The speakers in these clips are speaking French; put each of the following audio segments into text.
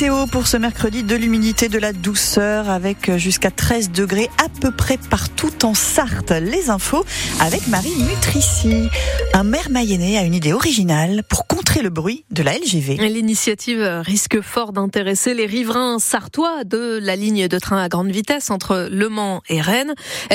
météo pour ce mercredi, de l'humidité, de la douceur avec jusqu'à 13 degrés à peu près partout en Sarthe. Les infos avec Marie Mutrici. Un maire mayennais a une idée originale pour contrer le bruit de la LGV. L'initiative risque fort d'intéresser les riverains sartois de la ligne de train à grande vitesse entre Le Mans et Rennes,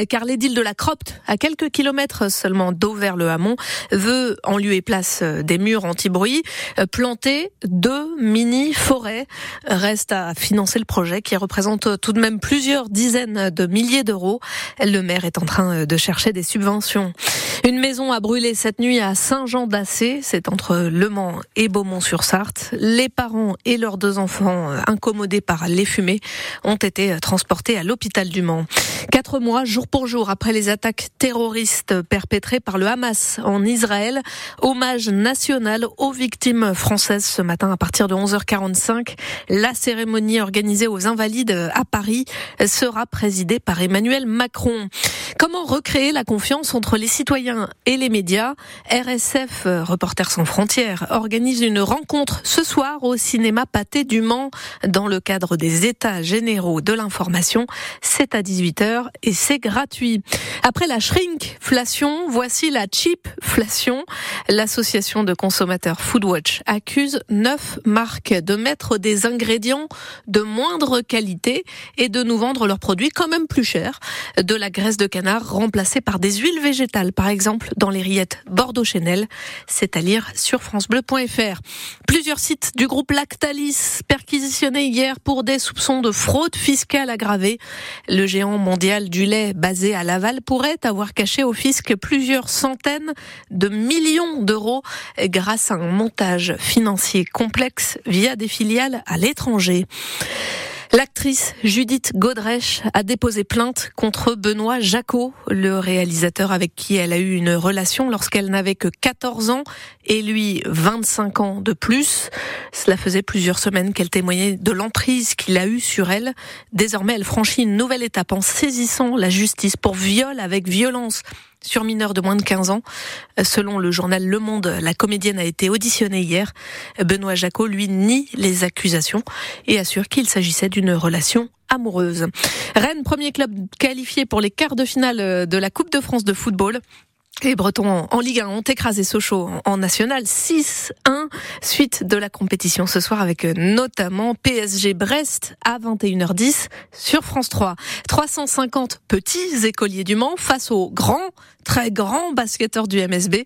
car l'édile de la Cropte, à quelques kilomètres seulement d'Auvers-le-Hamon, veut en lieu et place des murs anti-bruit planter deux mini-forêts. Reste à financer le projet qui représente tout de même plusieurs dizaines de milliers d'euros. Le maire est en train de chercher des subventions. Une maison a brûlé cette nuit à Saint-Jean-d'Assé, c'est entre Le Mans et Beaumont-sur-Sarthe. Les parents et leurs deux enfants, incommodés par les fumées, ont été transportés à l'hôpital du Mans. Quatre mois, jour pour jour, après les attaques terroristes perpétrées par le Hamas en Israël, hommage national aux victimes françaises ce matin à partir de 11h45. La cérémonie organisée aux Invalides à Paris sera présidée par Emmanuel Macron. Comment recréer la confiance entre les citoyens et les médias? RSF, Reporters sans frontières, organise une rencontre ce soir au cinéma Pâté du Mans dans le cadre des États généraux de l'information. C'est à 18h et c'est gratuit. Après la shrinkflation, voici la cheapflation. L'association de consommateurs Foodwatch accuse neuf marques de mettre des ingrédients de moindre qualité et de nous vendre leurs produits quand même plus chers. De la graisse de canard remplacée par des huiles végétales, par exemple dans les rillettes Bordeaux Chanel. C'est à lire sur francebleu.fr. Plusieurs sites du groupe Lactalis perquisitionnés hier pour des soupçons de fraude fiscale aggravée. Le géant mondial du lait basé à Laval pourrait avoir caché au fisc plusieurs centaines de millions d'euros grâce à un montage financier complexe via des filiales à l'étranger. L'actrice Judith Godrèche a déposé plainte contre Benoît Jacot, le réalisateur avec qui elle a eu une relation lorsqu'elle n'avait que 14 ans et lui 25 ans de plus. Cela faisait plusieurs semaines qu'elle témoignait de l'emprise qu'il a eue sur elle. Désormais, elle franchit une nouvelle étape en saisissant la justice pour viol avec violence sur mineur de moins de 15 ans. Selon le journal Le Monde, la comédienne a été auditionnée hier. Benoît Jacot, lui, nie les accusations et assure qu'il s'agissait d'une relation amoureuse. Rennes, premier club qualifié pour les quarts de finale de la Coupe de France de football. Les Bretons en Ligue 1 ont écrasé Sochaux en National 6-1 suite de la compétition ce soir avec notamment PSG Brest à 21h10 sur France 3. 350 petits écoliers du Mans face aux grands très grands basketteurs du MSB.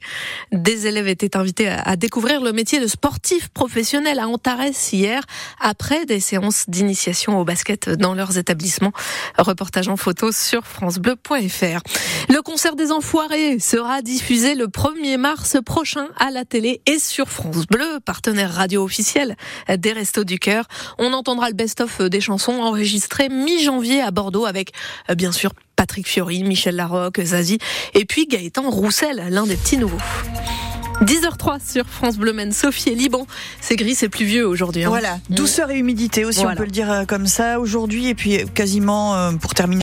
Des élèves étaient invités à découvrir le métier de sportif professionnel à Antares hier, après des séances d'initiation au basket dans leurs établissements. Reportage en photo sur francebleu.fr. Le concert des enfoirés sera diffusé le 1er mars prochain à la télé et sur France Bleu, partenaire radio officiel des Restos du Cœur. On entendra le best-of des chansons enregistrées mi-janvier à Bordeaux avec, bien sûr, Patrick Fiori, Michel Larocque, Zazie, et puis Gaëtan Roussel, l'un des petits nouveaux. 10h03 sur France Bleu Maine. Sophie et Liban. C'est gris, c'est pluvieux aujourd'hui. Hein. Voilà, douceur et humidité aussi, Voilà. on peut le dire euh, comme ça aujourd'hui. Et puis quasiment euh, pour terminer.